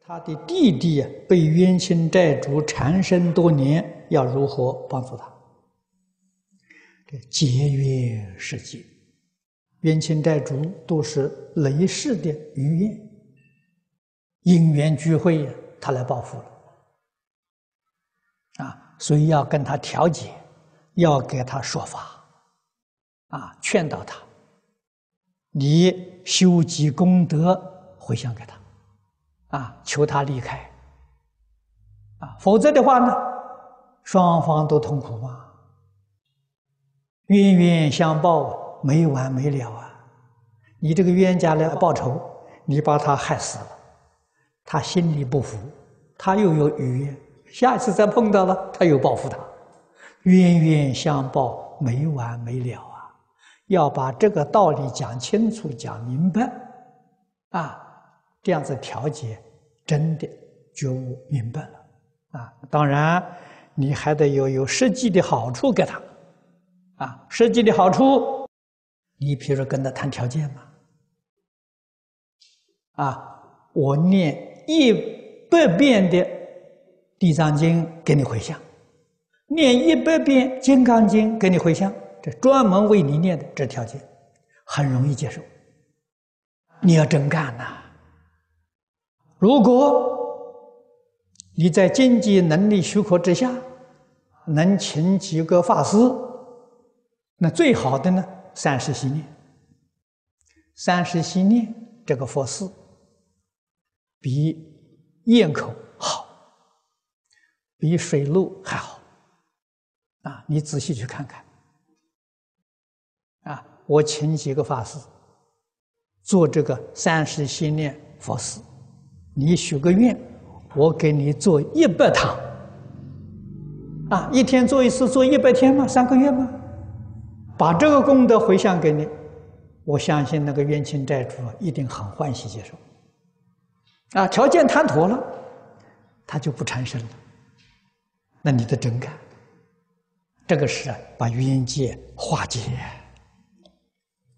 他的弟弟被冤亲债主缠身多年，要如何帮助他？这结冤释结，冤亲债主都是累世的余怨，因缘聚会，他来报复了。啊，所以要跟他调解，要给他说法，啊，劝导他，你修积功德回向给他。啊，求他离开，啊，否则的话呢，双方都痛苦嘛，冤冤相报，没完没了啊！你这个冤家来报仇，你把他害死了，他心里不服，他又有余怨，下一次再碰到了，他又报复他，冤冤相报，没完没了啊！要把这个道理讲清楚、讲明白，啊。这样子调节，真的觉悟明白了啊！当然，你还得有有实际的好处给他啊！实际的好处，你比如说跟他谈条件嘛啊！我念一百遍的《地藏经》给你回向，念一百遍《金刚经》给你回向，这专门为你念的这条件，很容易接受。你要真干呐！如果你在经济能力许可之下，能请几个法师，那最好的呢，三时系念。三时系念这个佛寺比堰口好，比水路还好。啊，你仔细去看看。啊，我请几个法师做这个三时系念佛寺。你许个愿，我给你做一百堂，啊，一天做一次，做一百天吗？三个月吗？把这个功德回向给你，我相信那个冤亲债主一定很欢喜接受。啊，条件谈妥了，他就不缠身了。那你的真干，这个是把冤结化解。